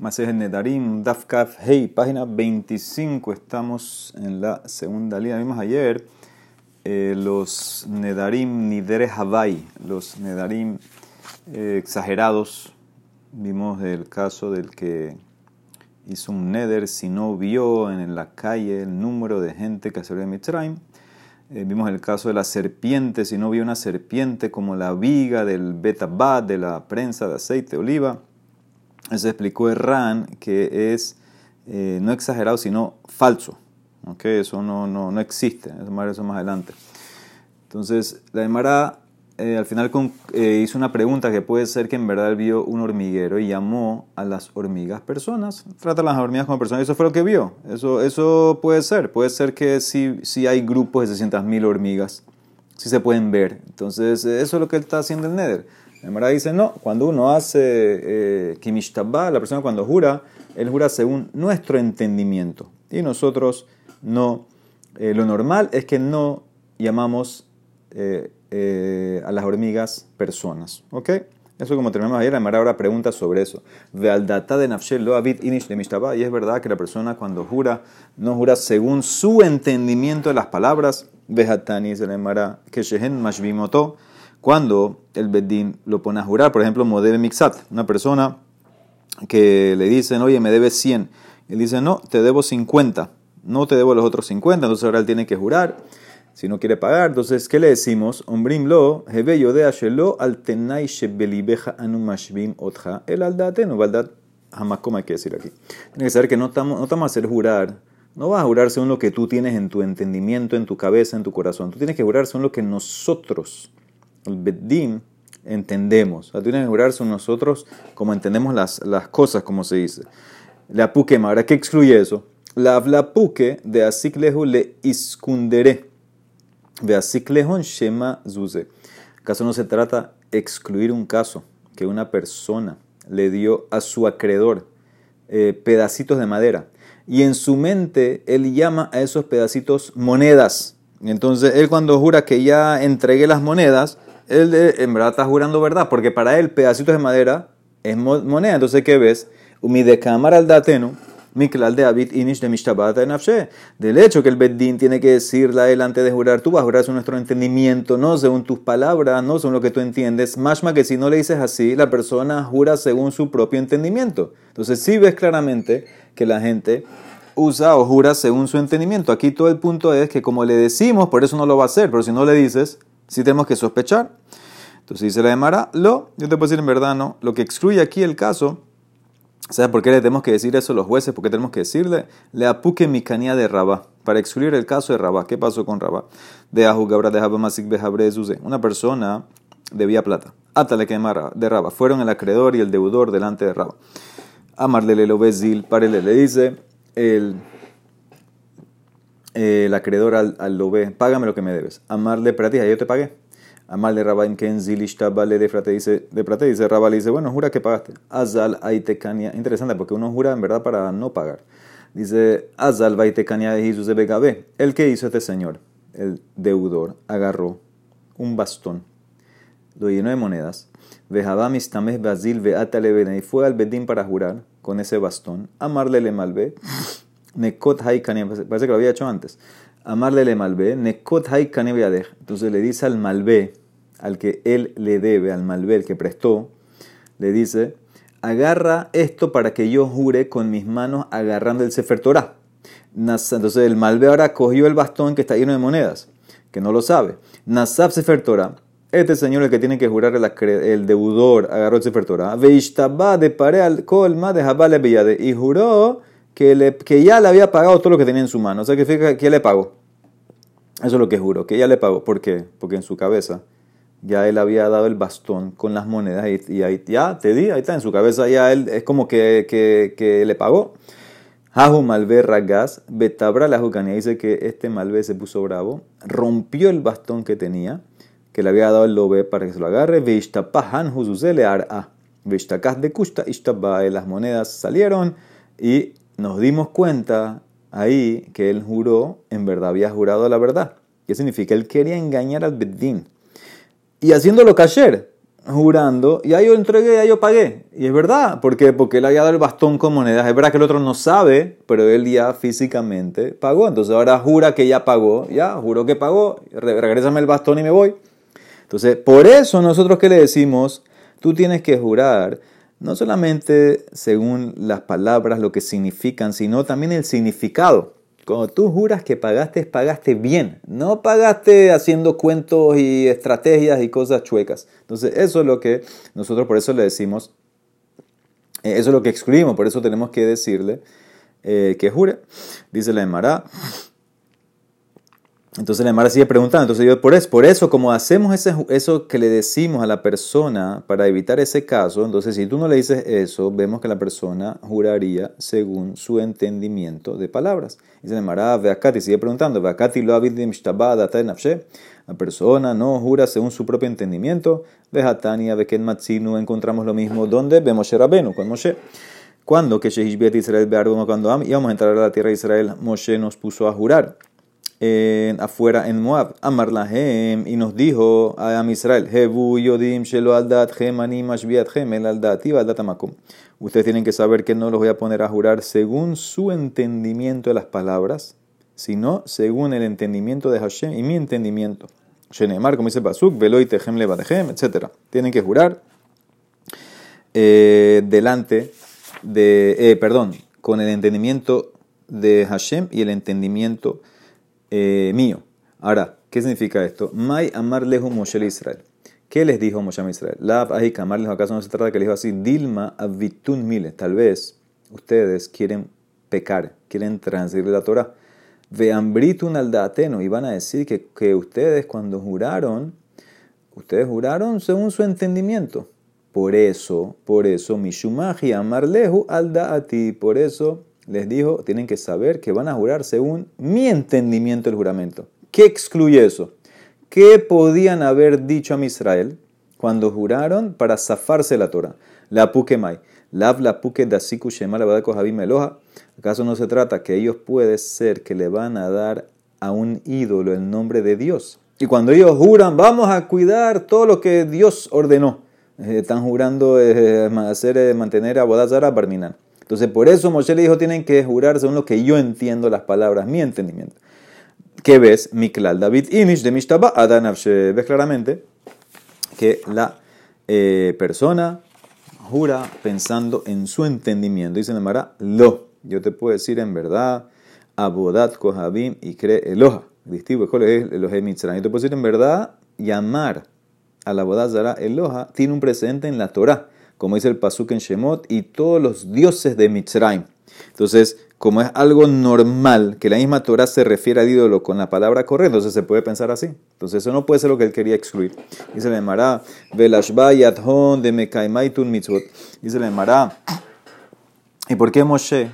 Masejet Nedarim, Dafkaf, Hey, página 25. Estamos en la segunda línea. Vimos ayer eh, los Nedarim Nidere Havai, los Nedarim eh, exagerados. Vimos el caso del que hizo un Neder si no vio en la calle el número de gente que salió de Mitzrayim. Eh, vimos el caso de la serpiente, si no vio una serpiente como la viga del Betabad, de la prensa de aceite de oliva. Eso explicó Erran que es eh, no exagerado, sino falso. ¿okay? Eso no, no, no existe. Eso más, eso más adelante. Entonces, la Emara eh, al final eh, hizo una pregunta que puede ser que en verdad vio un hormiguero y llamó a las hormigas personas. Trata las hormigas como personas. Eso fue lo que vio. Eso, eso puede ser. Puede ser que si, si hay grupos de 600.000 hormigas, si se pueden ver. Entonces, eso es lo que él está haciendo en Nether. La dice, no, cuando uno hace eh, la persona cuando jura, él jura según nuestro entendimiento. Y nosotros no, eh, lo normal es que no llamamos eh, eh, a las hormigas personas. ¿Ok? Eso como terminamos ayer, la Mara ahora pregunta sobre eso. De Nafshel lo inish de Y es verdad que la persona cuando jura, no jura según su entendimiento de las palabras. Vejatani se le Mara que Shehen Mashbimoto cuando el Bedín lo pone a jurar, por ejemplo, Modebe Mixat, una persona que le dicen, oye, me debes 100. Él dice, no, te debo 50, no te debo los otros 50, entonces ahora él tiene que jurar si no quiere pagar. Entonces, ¿qué le decimos? Ombrim lo, hebe yodea shelo al tenai shebelibeja anu mashbim otja, el aldatenu, valdat, jamás como hay que decir aquí. Tiene que saber que no estamos, no a hacer jurar, no vas a jurar según lo que tú tienes en tu entendimiento, en tu cabeza, en tu corazón. Tú tienes que jurar según lo que nosotros el Beddim, entendemos. Sea, tiene que jurar son nosotros como entendemos las, las cosas, como se dice. La puque, ahora, ¿qué excluye eso? La puque de asiklehu le iskundere. De asiklehon shema zuze. Caso no se trata excluir un caso que una persona le dio a su acreedor eh, pedacitos de madera. Y en su mente él llama a esos pedacitos monedas. Entonces él cuando jura que ya entregué las monedas, él en verdad está jurando verdad, porque para él pedacitos de madera es moneda. Entonces, ¿qué ves? Mi de cámara al dateno, mi de David inish de mishtabata nafshe. Del hecho que el Beddin tiene que decirle a él antes de jurar, tú vas a jurar según nuestro entendimiento, no según tus palabras, no según lo que tú entiendes. Más que si no le dices así, la persona jura según su propio entendimiento. Entonces, sí ves claramente que la gente usa o jura según su entendimiento. Aquí todo el punto es que como le decimos, por eso no lo va a hacer, pero si no le dices, si tenemos que sospechar. Entonces dice la Emara, lo, yo te puedo decir en verdad, no. Lo que excluye aquí el caso, ¿sabes por qué le tenemos que decir eso a los jueces? ¿Por qué tenemos que decirle? Le apuque mi canía de Rabá, para excluir el caso de Rabá. ¿Qué pasó con Rabá? De Ahugabra de Habamasik Bejabre Una persona debía plata. Atale que de Rabá. Fueron el acreedor y el deudor delante de Rabá. Amarle lo bezil, parele, le dice el el acreedor al, al ve, págame lo que me debes. Amarle pratis, yo te pagué. Amarle Rabba Ken vale de frate dice, de prate dice Rabba le dice, bueno, jura que pagaste. Azal Aitekania, interesante porque uno jura en verdad para no pagar. Dice, Azal Vaitekania de Jesús de Begabé. El que hizo este señor, el deudor, agarró un bastón, lo llenó de monedas. Vejabam tames Basil Veatale y fue al Bedín para jurar con ese bastón. Amarle le malve Nekot parece que lo había hecho antes. Amarle le malvé, Nekot Entonces le dice al malvé, al que él le debe, al malvé, el que prestó, le dice, agarra esto para que yo jure con mis manos agarrando el Sefer Torah. Entonces el malvé ahora cogió el bastón que está lleno de monedas, que no lo sabe. Nasab Sefer Torah. Este señor el que tiene que jurar el, deudor agarró el Sefer Torah. de pare al colma de y juró que, le, que ya le había pagado todo lo que tenía en su mano. O sea, que fíjate que le pagó. Eso es lo que juro, que ya le pagó. ¿Por qué? Porque en su cabeza ya él había dado el bastón con las monedas y, ahí ya te di, ahí está, en su cabeza ya él es como que, que, que le pagó. Jahu Malvé Ragas, Betabra la Jucanía dice que este Malvé se puso bravo, rompió el bastón que tenía, que le había dado el lobe para que se lo agarre, Veishtapahan Juzuzele Ar'a, Veishtakas de Kushta las monedas salieron y nos dimos cuenta ahí que él juró, en verdad había jurado la verdad. ¿Qué significa? Él quería engañar al Beddin. Y haciéndolo cayer. jurando, ya yo entregué, ya yo pagué. Y es verdad, ¿por? Porque él había dado el bastón con monedas. Es verdad que el otro no sabe, pero él ya físicamente pagó. Entonces ahora jura que ya pagó, ya, juró que pagó, regrésame el bastón y me voy. Entonces, por eso nosotros que le decimos, tú tienes que jurar no solamente según las palabras, lo que significan, sino también el significado. Cuando tú juras que pagaste, pagaste bien. No pagaste haciendo cuentos y estrategias y cosas chuecas. Entonces, eso es lo que nosotros por eso le decimos, eh, eso es lo que excluimos, por eso tenemos que decirle eh, que jure. Dice la Emara. Entonces la Emara sigue preguntando. Entonces yo, por eso, por eso como hacemos ese, eso que le decimos a la persona para evitar ese caso, entonces si tú no le dices eso, vemos que la persona juraría según su entendimiento de palabras. Dice la Emara, Veakati, sigue preguntando, Veakati lo La persona no jura según su propio entendimiento. Vehatania, Veken Matsinu, encontramos lo mismo. donde Vemos Rabenu, con Moshe. Cuando que Shehishbiat Israel cuando íbamos a entrar a la tierra de Israel, Moshe nos puso a jurar en, afuera en Moab. Amar lahem, y nos dijo a Israel, Hebu yodim shelo aldat el aldat y. Ustedes tienen que saber que no los voy a poner a jurar según su entendimiento de las palabras, sino según el entendimiento de Hashem y mi entendimiento. Shenemar, como dice Pasuk, veloy tehem levadehem, etc. Tienen que jurar eh, delante de, eh, perdón, con el entendimiento de Hashem y el entendimiento eh, mío. Ahora, ¿qué significa esto? May amar lejos Moshe Israel. ¿Qué les dijo Moshe Israel? La ahik amar acaso no se trata que les dijo así, Dilma avitun mile. Tal vez ustedes quieren pecar, quieren transgredir la Torah. Veambritun al dateno. Y van a decir que, que ustedes cuando juraron, ustedes juraron según su entendimiento. Por eso, por eso, Mishumaji amar lehu al daati. Por eso les dijo, tienen que saber que van a jurar según mi entendimiento del juramento. ¿Qué excluye eso? ¿Qué podían haber dicho a Israel cuando juraron para zafarse la Torah? La mai. Lav la puke dasiku shema. ¿Acaso no se trata que ellos puede ser que le van a dar a un ídolo el nombre de Dios? Y cuando ellos juran, vamos a cuidar todo lo que Dios ordenó. Eh, están jurando eh, hacer, eh, mantener a Bodazara Barminan. Entonces, por eso Moshe le dijo, tienen que jurar según lo que yo entiendo las palabras, mi entendimiento. ¿Qué ves? Miklal David Inish de Mishtaba Adanavshe. Ves claramente que la eh, persona jura pensando en su entendimiento. Dice Mara, lo. Yo te puedo decir en verdad, Abodat Kohabim y cree Eloha. Distingo, es Elohe Mitzrayim. Yo te puedo decir en verdad, llamar a la Abodat Zara Eloha tiene un precedente en la Torah como dice el Pasuk en Shemot, y todos los dioses de Mitzrayim. Entonces, como es algo normal que la misma Torah se refiere al ídolo con la palabra correcta, entonces se puede pensar así. Entonces, eso no puede ser lo que él quería excluir. Dice la Emara, Yadhon de Mekaimaitun Mitzvot. Dice la Emara, ¿y por qué Moshe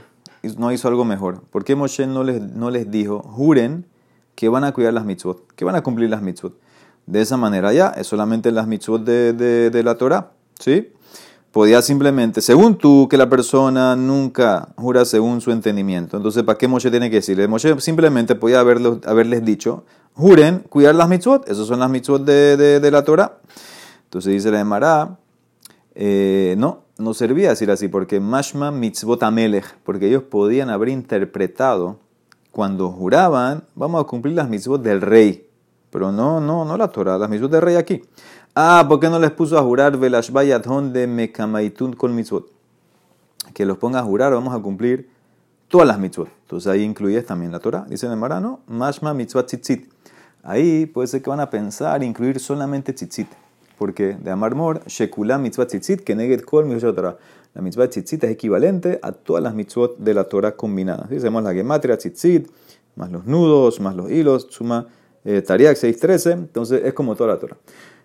no hizo algo mejor? ¿Por qué Moshe no les, no les dijo, juren que van a cuidar las mitzvot, que van a cumplir las mitzvot? De esa manera ya, es solamente las mitzvot de, de, de la Torah. ¿Sí? Podía simplemente, según tú, que la persona nunca jura según su entendimiento. Entonces, ¿para qué Moshe tiene que decirle? Moshe simplemente podía haberles dicho, juren cuidar las mitzvot, esas son las mitzvot de, la Torah. Entonces dice la Emara, eh, no, no servía decir así, porque mashma mitzvot amelech, porque ellos podían haber interpretado cuando juraban, vamos a cumplir las mitzvot del rey, pero no, no, no la Torah, las mitzvot del rey aquí. Ah, ¿por qué no les puso a jurar Velashbayadhon de Mekamaitun con mitzvot? Que los ponga a jurar, vamos a cumplir todas las mitzvot. Entonces ahí incluyes también la Torah. Dice el Marano, Mashma mitzvot tzitzit. Ahí puede ser que van a pensar incluir solamente tzitzit. Porque de Amarmor, Shekula mitzvot tzitzit, que neget kol mitzvot Torah. La mitzvah tzitzit es equivalente a todas las mitzvot de la Torah combinadas. Hacemos la gematria tzitzit, más los nudos, más los hilos, suma eh, Tariak 613. Entonces es como toda la Torah.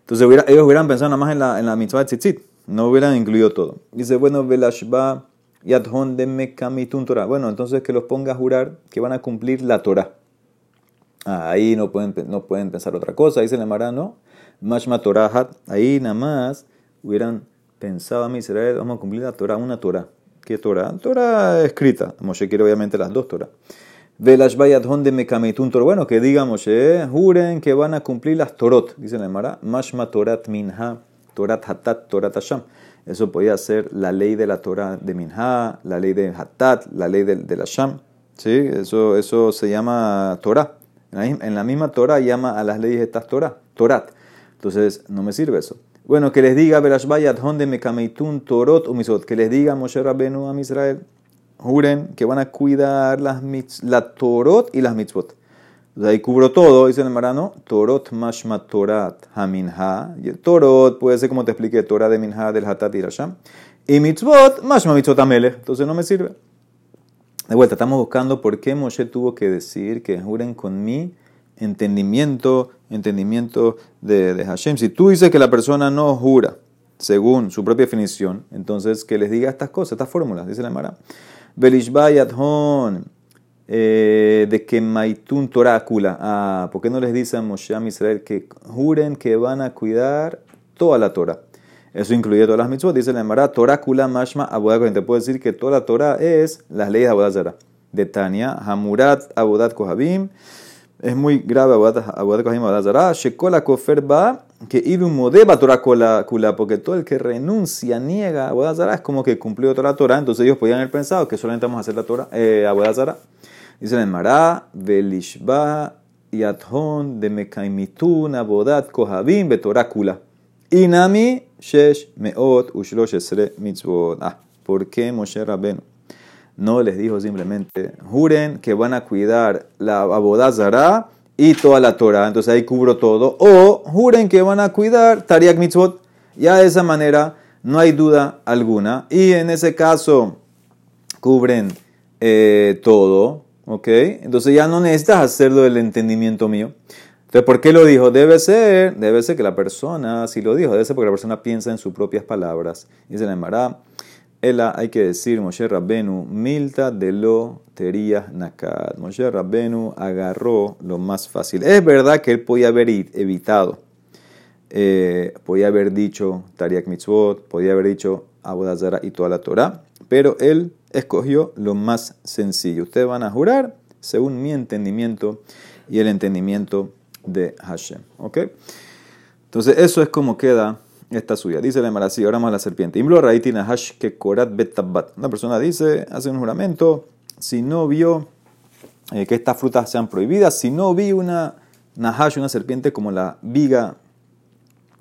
Entonces ellos hubieran pensado nada más en la, en la mitzvah de tzitzit, no hubieran incluido todo. Dice, bueno, velashba yadhon de mekamitun Torah. Bueno, entonces que los ponga a jurar que van a cumplir la Torah. Ah, ahí no pueden, no pueden pensar otra cosa. Dice la Mara, no. Mashma Torahat. Ahí nada más hubieran pensado a Israel, vamos a cumplir la Torah, una Torah. ¿Qué Torah? Torah escrita. Moshe quiere obviamente las dos Torah. De Mekamitun Torah. Bueno, que digamos, eh, juren que van a cumplir las Torot, dice la Mara. Mashma Torat Minha. Torat Hatat, Torat Hasham. Eso podía ser la ley de la Torah de Minha, la ley de Hatat, la ley de, de la Sham. ¿Sí? Eso, eso se llama Torah. En la misma Torah llama a las leyes estas Torah, Torat. Entonces, no me sirve eso. Bueno, que les diga Berashbayat Honde Mekameitun Torot Umisot, que les diga Moshe Rabbenu a Israel, juren que van a cuidar las la Torot y las mitzvot. Entonces ahí cubro todo, dice el marano, Torot mashma Torat haminha. Y el Torot puede ser como te expliqué, Torah de minha del hatat y rasham. Y mitzvot, mashma mitzvot amele. Entonces no me sirve. De vuelta, estamos buscando por qué Moshe tuvo que decir que juren con mi entendimiento, entendimiento de, de Hashem. Si tú dices que la persona no jura según su propia definición, entonces que les diga estas cosas, estas fórmulas, dice la Mara. Belishbayat hon eh, de que Maitun Torácula. Ah, ¿por qué no les dice a Moshe a Israel que juren que van a cuidar toda la Torah? Eso incluye todas las mitzvot. Dice la Emara, Torácula Mashma Abodat Te puedo decir que toda la Torah es las leyes de Abodat De Tania, Hamurat Abodat Kohabim. Es muy grave Abodat Kohabim Abodat Zara. Shekola Kofer Ba. Que Idum Modeba Torácula Kula. Porque todo el que renuncia, niega Abodat Zara es como que cumplió toda la Torah. Entonces ellos podían haber pensado que solamente vamos a hacer la Torah, eh, Abodat Zara. Dice el Mará, Belishba Yathon de Mekaimitun Abodat Kohabim Betorácula. Inami Shesh Meot Ushlosh Esre Mitzvot. Ah, ¿por qué Moshe Rabben no les dijo simplemente, juren que van a cuidar la Abodazara y toda la Torah? Entonces ahí cubro todo. O juren que van a cuidar Tariak Mitzvot. Ya de esa manera no hay duda alguna. Y en ese caso cubren eh, todo. ¿Ok? Entonces ya no necesitas hacerlo del entendimiento mío. Entonces, ¿por qué lo dijo? Debe ser, debe ser que la persona, si lo dijo, debe ser porque la persona piensa en sus propias palabras. Dice la Emara, Ela hay que decir, Moshe Rabbenu, milta de lo terías nakat. Moshe Rabbenu agarró lo más fácil. Es verdad que él podía haber evitado, eh, podía haber dicho Tariak Mitzvot, podía haber dicho Abodazara y toda la Torah, pero él escogió lo más sencillo. Ustedes van a jurar según mi entendimiento y el entendimiento de Hashem. ¿Ok? Entonces, eso es como queda esta suya. Dice la Marasí, ahora más la serpiente. Una persona dice, hace un juramento, si no vio eh, que estas frutas sean prohibidas, si no vi una nahash, una serpiente como la viga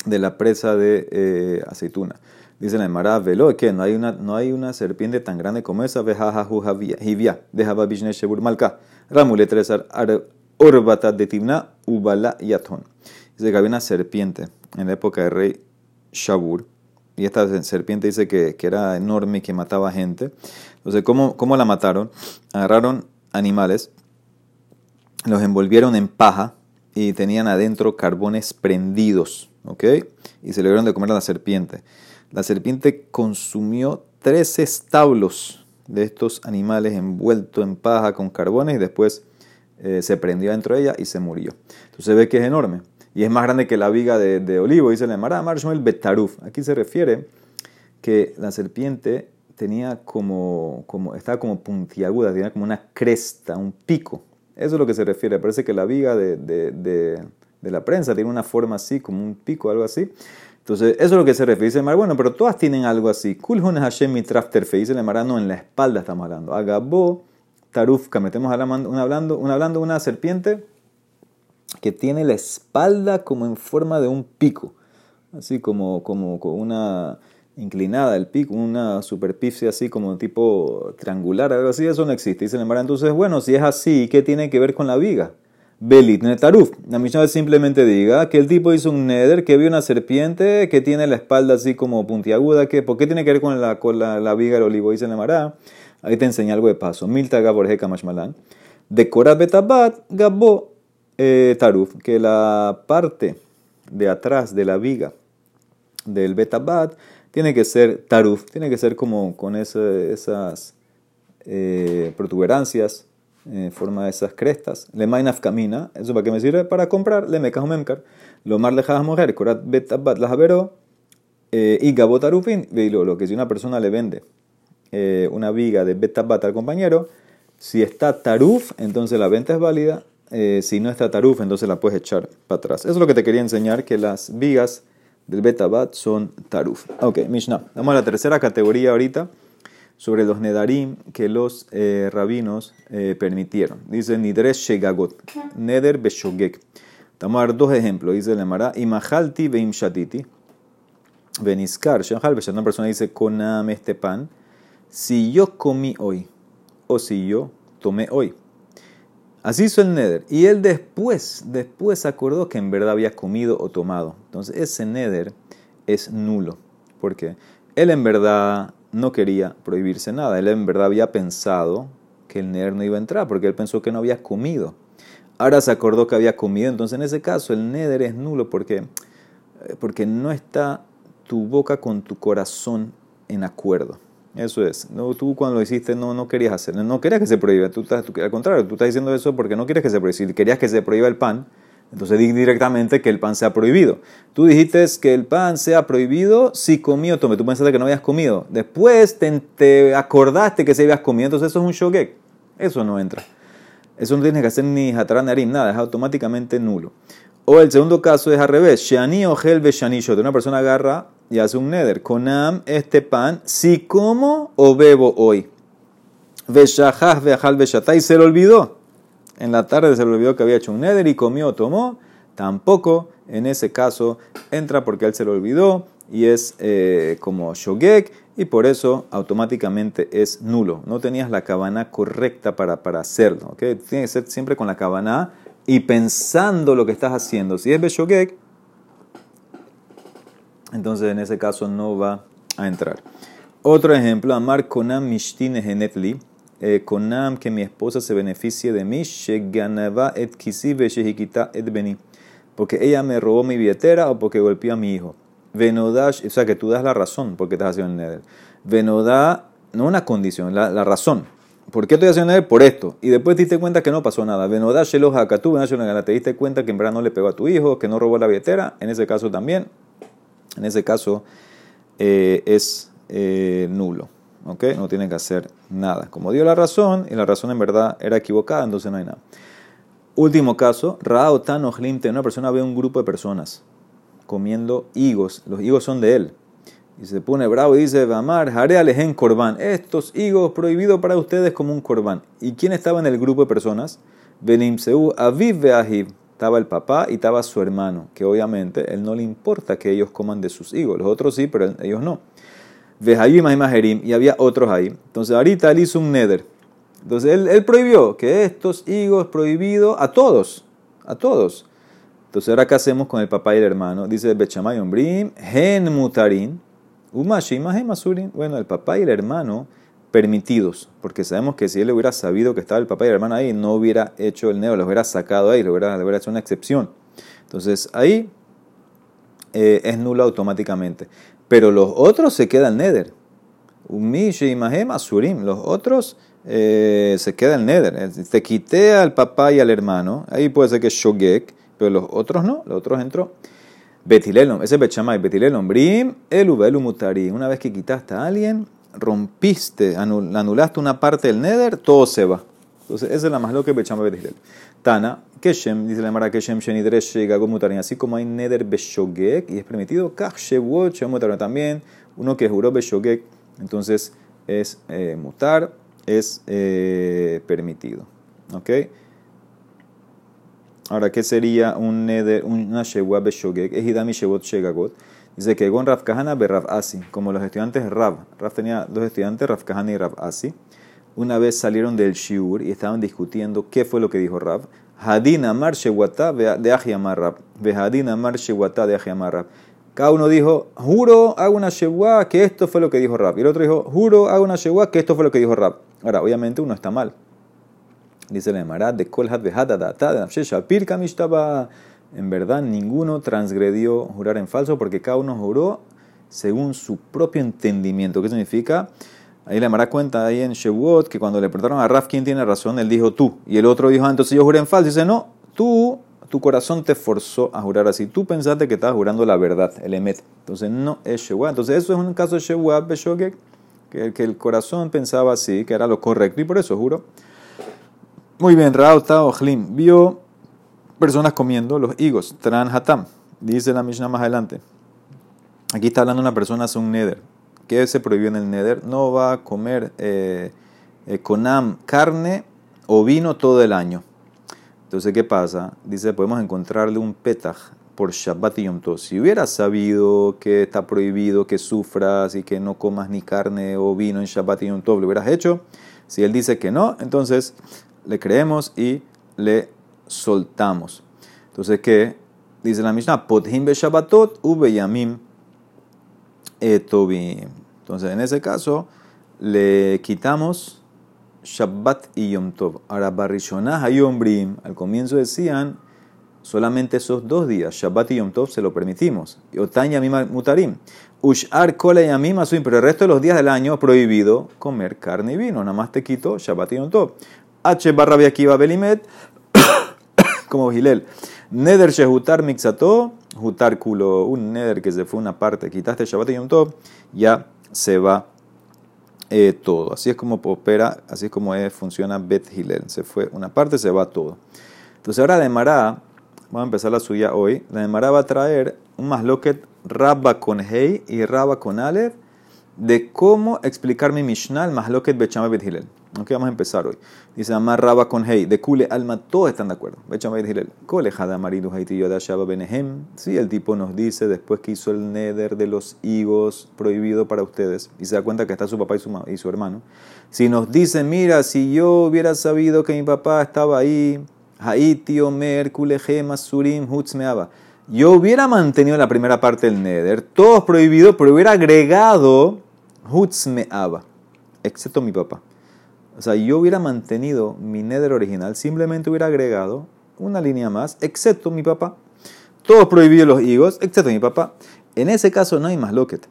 de la presa de eh, aceituna. Dice la Emara, velo, que no hay una, no hay una serpiente tan grande como esa, vejajahu hivia, de Bishne Shebur Malka, Ramule Tresar Orbata de Tibna, Ubala Yaton. Dice que había una serpiente en la época del rey Shabur, y esta serpiente dice que, que era enorme y que mataba gente. Entonces, ¿cómo, ¿cómo la mataron? Agarraron animales, los envolvieron en paja y tenían adentro carbones prendidos, ¿ok? Y se le dieron de comer a la serpiente. La serpiente consumió tres establos de estos animales envueltos en paja con carbones y después eh, se prendió dentro de ella y se murió. Entonces se ve que es enorme y es más grande que la viga de, olivo. Dice la Mara Marshmallow Betaruf. Aquí se refiere que la serpiente tenía como, como, estaba como puntiaguda, tenía como una cresta, un pico. Eso es lo que se refiere. Parece que la viga de, de, la prensa tiene una forma así, como un pico, algo así. Entonces, eso es lo que se refiere. Dice bueno, pero todas tienen algo así. Kulhun Hashem Mitrafterfe. Dice la Mara, no, en la espalda estamos hablando. Agabó tarufka. Metemos una, hablando, una, hablando una serpiente que tiene la espalda como en forma de un pico. Así como, como, como una inclinada el pico, una superficie así como tipo triangular, algo así, eso no existe. Dice la Mara, entonces, bueno, si es así, ¿qué tiene que ver con la viga? Belit Netaruf. La Mishnah simplemente diga que el tipo hizo un neder, que vio una serpiente que tiene la espalda así como puntiaguda. Que, ¿Por qué tiene que ver con la, con la, viga del olivo? Dice la Mara. Ahí te enseña algo de paso. Milta Gaborjeca Mashmalan. De Korat Betabat Gabo eh, Taruf. Que la parte de atrás de la viga del Betabat tiene que ser Taruf. Tiene que ser como con esas eh, protuberancias en forma de esas crestas. Le mainaf camina. ¿Eso para qué me sirve? Para comprar. Le mecas memcar. Lo mar dejas mujer. Korat Betabat las eh, y Gabo Tarufin. Lo que si una persona le vende eh, una viga de betabat al compañero, si está taruf, entonces la venta es válida. Eh, si no está taruf, entonces la puedes echar para atrás. Eso es lo que te quería enseñar, que las vigas del Betabat son Taruf. Ok, Mishnah. Vamos a la tercera categoría ahorita sobre los Nedarim que los eh, rabinos eh, permitieron. Dice Nidres Shegagot, Neder Beshogek. Vamos a dar dos ejemplos. Dice el Emara, Imahalti Veim Shatiti, Beniskar, Shahal Una persona dice, Konam este pan, si yo comí hoy, o si yo tomé hoy. Así hizo el Neder. Y él después, después acordó que en verdad había comido o tomado. Entonces ese Neder es nulo. Porque él en verdad no quería prohibirse nada. Él en verdad había pensado que el Neder no iba a entrar porque él pensó que no había comido. Ahora se acordó que había comido. Entonces en ese caso el Neder es nulo porque, porque no está tu boca con tu corazón en acuerdo. Eso es. No, tú cuando lo hiciste no, no querías hacer, no querías que se prohíba. Tú, al contrario, tú estás diciendo eso porque no quieres que se prohíba. Si querías que se prohíba el pan, entonces di directamente que el pan sea prohibido. Tú dijiste que el pan sea prohibido si comí o tomé. Tú pensaste que no habías comido. Después te, acordaste que se habías comido. Entonces eso es un shogek. Eso no entra. Eso no tienes que hacer ni hatran nada. Es automáticamente nulo. O el segundo caso es al revés. Shani o gel Una persona agarra y hace un neder. Conam este pan, si como o bebo hoy. Veshahaj veajal beshatá y se lo olvidó. En la tarde se le olvidó que había hecho un neder y comió o tomó. Tampoco en ese caso entra porque él se lo olvidó y es eh, como shogek y por eso automáticamente es nulo. No tenías la cabana correcta para, para hacerlo. ¿okay? Tiene que ser siempre con la cabana y pensando lo que estás haciendo. Si es beshogek, entonces en ese caso no va a entrar. Otro ejemplo, Amar Konam Mishtine Genetli, eh, Konam que mi esposa se beneficie de mí, Sheganava et Kisive Shehikita et Beni, porque ella me robó mi billetera o porque golpeó a mi hijo. Venodash, o sea que tú das la razón porque estás haciendo el Neder. Venodá, no una condición, la, razón. ¿Por qué estoy haciendo Neder? Por esto. Y después te diste cuenta que no pasó nada. Venodash Elohakatu, te diste cuenta que en verdad no le pegó a tu hijo, que no robó la billetera, en ese caso también en ese caso eh, es eh, nulo. ¿ok? No tiene que hacer nada. Como dio la razón, y la razón en verdad era equivocada, entonces no hay nada. Último caso, Rao Tano una persona ve un grupo de personas comiendo higos. Los higos son de él. Y se pone bravo y dice, Vamar, jare en corbán. Estos higos prohibidos para ustedes como un corbán. ¿Y quién estaba en el grupo de personas? Benimseu Aviv Beahiv estaba el papá y estaba su hermano, que obviamente él no le importa que ellos coman de sus higos, los otros sí, pero ellos no. Majerim, y había otros ahí. Entonces ahorita él hizo un neder. Entonces él, prohibió que estos higos prohibidos a todos, a todos. Entonces ahora qué hacemos con el papá y el hermano? Dice Bechamay Ombrim, Gen Mutarin, Umashi Masurin. Bueno, el papá y el hermano permitidos, porque sabemos que si él hubiera sabido que estaba el papá y la hermana ahí, no hubiera hecho el neo, lo hubiera sacado ahí, le hubiera hecho una excepción. Entonces ahí eh, es nulo automáticamente. Pero los otros se quedan neder. Umish y Mahem Asurim. Los otros eh, se quedan neder. Te quité al papá y al hermano. Ahí puede ser que Shogek, pero los otros no. Los otros entró. Betilelom, ese es Bechamay, Betilelom, Brim, Elubelu Mutari. Una vez que quitaste a alguien, rompiste, anulaste una parte del neder, todo se va. Entonces, esa es la más loca que Bechama Betilel. Tana, Keshem, dice la Mara Keshem, así como hay neder Beshogek y es permitido, Kach Shevot, también, uno que juró Beshogek, entonces es eh, mutar, es eh, permitido. ¿Ok? Ahora, ¿qué sería un neder, una Shewah Beshogek? Es Hidami Shevot Shegagot. Dice que con Rav Kahana be Rav Asi, como los estudiantes Rav. Rav tenía dos estudiantes, Rav Kahana y Rav Asi. Una vez salieron del Shiur y estaban discutiendo qué fue lo que dijo Rav. Hadin Amar Shewata de Ajiamar Rav. Hadin Amar Shewata de Ajiamar Rav. Cada uno dijo, juro, hago una Shewa, que esto fue lo que dijo Rav. Y el otro dijo, juro, hago una Shewa, que esto fue lo que dijo Rav. Ahora, obviamente uno está mal. Dice la Emara de Kol Had Behadadata de Shapir Kamishtaba en verdad ninguno transgredió jurar en falso porque cada uno juró según su propio entendimiento. ¿Qué significa? Ahí le dará cuenta ahí en Shewot que cuando le preguntaron a Raf quién tiene razón, él dijo tú. Y el otro dijo, ah, entonces yo juré en falso. dice, no, tú, tu corazón te forzó a jurar así. Tú pensaste que estabas jurando la verdad, el emet. Entonces no es Shewot. Entonces eso es un caso de Shewot, que, que el corazón pensaba así, que era lo correcto y por eso juro. Muy bien, Rauta Ojlim vio personas comiendo los higos, Tran Hatam, dice la Mishnah más adelante. Aquí está hablando una persona, hace un neder. ¿Qué se prohibió en el neder? No va a comer eh, eh, conam, carne o vino todo el año. Entonces, ¿qué pasa? Dice, podemos encontrarle un petaj por Shabbat y Yom Tov. Si hubieras sabido que está prohibido que sufras y que no comas ni carne o vino en Shabbat y Yom Tov, ¿lo hubieras hecho? Si él dice que no, entonces le creemos y le soltamos. Entonces, ¿qué? Dice la Mishnah, Pothim be Shabbatot u yamim etovim. Entonces, en ese caso, le quitamos Shabbat y Yom Tov. Ahora, Barishonah Hayombrim, al comienzo decían solamente esos dos días, Shabbat y Yom Tov, se lo permitimos. Otan Yamim Mutarim. Ushar Kola Yamim Asuim, pero el resto de los días del año prohibido comer carne y vino. Nada más te quito Shabbat y Yom Tov. H barra Belimet, como Gilel. Neder Shehutar Mixato, Hutar Kulo, un Neder que se fue una parte, quitaste Shabbat y Yom Tov, ya se va eh, todo. Así es como opera, así es como es, funciona Bet Hillel. Se fue una parte, se va todo. Entonces ahora de Mará, vamos a empezar la suya hoy. La de Mará va a traer un masloquet Rabba con Hei y Rabba con Aleph de cómo explicar mi Mishnah, el masloquet Bechama Bet Hillel. Ok, vamos a empezar hoy. Dice Amar Rabba con Hei, de Kule Alma, todos están de acuerdo. Sí, el tipo nos dice después que hizo el neder de los higos prohibido para ustedes y se da cuenta que está su papá y su, y su hermano. Si nos dice, mira, si yo hubiera sabido que mi papá estaba ahí, Haiti, Omer, Kulehem, Surim, Hutzmeaba. Yo hubiera mantenido la primera parte del Neder, todos prohibidos, pero hubiera agregado Hutzmeaba, excepto mi papá. O sea, yo hubiera mantenido mi Neder original, simplemente hubiera agregado una línea más, excepto mi papá. Todos prohibidos los higos, excepto mi papá. En ese caso no hay más loquet.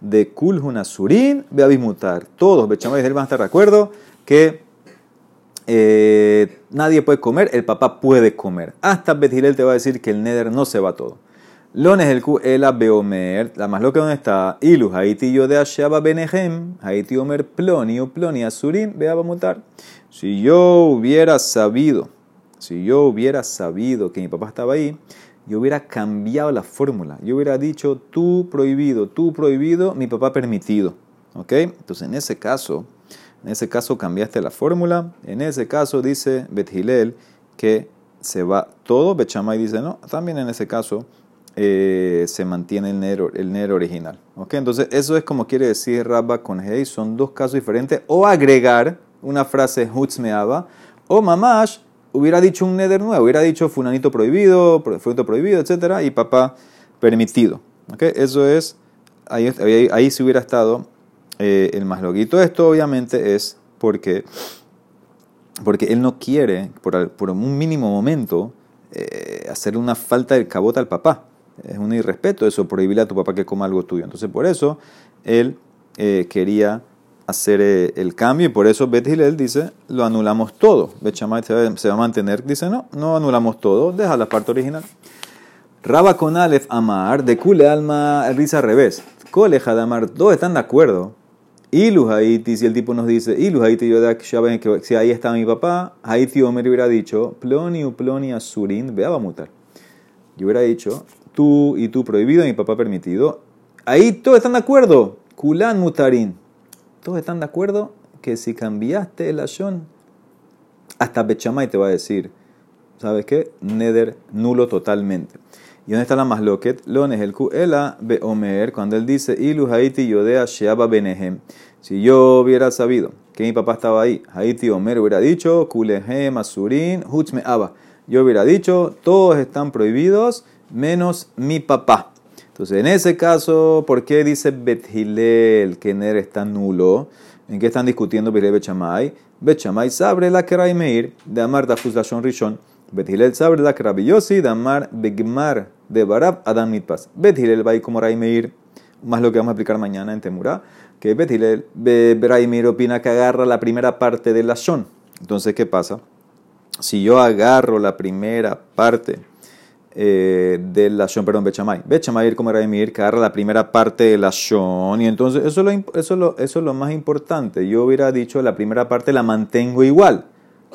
De Kulhuna Surin, Beabimutar. Todos, Bechamay van a estar de acuerdo que eh, nadie puede comer, el papá puede comer. Hasta Bethilel te va a decir que el neder no se va todo. Lones el Q, el beomer, la más loca donde está, ilu, haiti yo de ashaba benehem, haiti omer ploni o ploni asurim, vea mutar. Si yo hubiera sabido, si yo hubiera sabido que mi papá estaba ahí, yo hubiera cambiado la fórmula. Yo hubiera dicho tú prohibido, tú prohibido, mi papá permitido. ¿Ok? Entonces en ese caso, en ese caso cambiaste la fórmula. En ese caso dice Bethilel que se va todo. Bechamay dice no. También en ese caso eh, se mantiene el nero, el original. ¿Ok? Entonces eso es como quiere decir Rabba con Hey. Son dos casos diferentes. O agregar una frase Hutzmeaba. O Mamash hubiera dicho un neder nuevo. Hubiera dicho funanito prohibido, fruto prohibido, etc. Y papá permitido. ¿Ok? Eso es... Ahí, ahí, ahí se hubiera estado eh, el más loquito. Esto obviamente es porque, porque él no quiere, por, un mínimo momento, eh, hacer una falta de cabota al papá. Es un irrespeto eso, prohibirle a tu papá que coma algo tuyo. Entonces, por eso él eh, quería hacer el cambio y por eso Bet Hillel dice, lo anulamos todo. Bet se va, se va a mantener, dice, no, no anulamos todo, deja la parte original. Raba con Aleph Amar, de Kule Alma, risa al revés. Coleja de Amar, todos están de acuerdo Ilu Haiti, si el tipo nos dice, Haiti, yo que si ahí está mi papá, Haiti Omer hubiera dicho, Ploni Ploni Asurin, vea va a mutar. Yo hubiera dicho, tú y tú prohibido, mi papá permitido. Ahí todos están de acuerdo. Kulan Mutarin. Todos están de acuerdo que si cambiaste el Ashon, hasta Bechamay te va a decir, ¿sabes qué? Neder nulo totalmente. ¿Y dónde está la más loquet? Lones el Ela be Omer, cuando él dice, Ilu Haiti Yodea Sheaba Benehem. Si yo hubiera sabido que mi papá estaba ahí, Haiti Omer hubiera dicho, Kulehem Asurin Hutzme Aba. Yo hubiera dicho, todos están prohibidos menos mi papá. Entonces, en ese caso, ¿por qué dice Bethilel que Ner está nulo? ¿En qué están discutiendo Bethilel Bechamay? Bechamay sabre la Meir de Amar Dafuz Lashon Rishon. Bethilel sabre la Yosi, Damar Begmar de Barab Adam Mitpas. Bethilel va como Raimeir, más lo que vamos a explicar mañana en Temurá, que Bethilel, Raimeir opina que agarra la primera parte de la Shon. Entonces, ¿qué pasa? Si yo agarro la primera parte eh, de la Shon, perdón, Bechamay. Bechamay como Raimir, que agarra la primera parte de la Shon. Y entonces eso es, lo, eso, lo, eso es lo más importante. Yo hubiera dicho la primera parte la mantengo igual.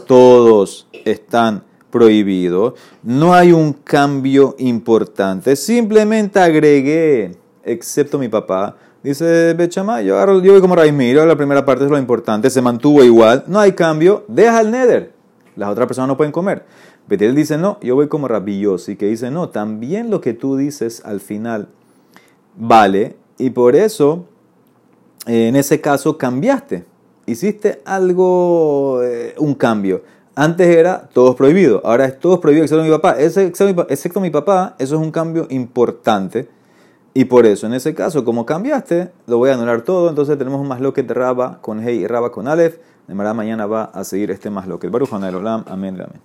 Todos están prohibido, no hay un cambio importante, simplemente agregué excepto mi papá. Dice Bechama, yo, yo voy como Raimiro, la primera parte es lo importante, se mantuvo igual, no hay cambio, deja el neder. Las otras personas no pueden comer. Betel dice, no, yo voy como Rabillosi, que dice, no, también lo que tú dices al final vale, y por eso, en ese caso, cambiaste. Hiciste algo, eh, un cambio. Antes era todo prohibido, ahora es todo prohibido excepto mi papá. excepto mi papá, eso es un cambio importante. Y por eso, en ese caso, como cambiaste, lo voy a anular todo. Entonces tenemos un más lo que Raba con Hey y Raba con Aleph. De mañana va a seguir este más lo que Baruch Olam. Amén. Amén.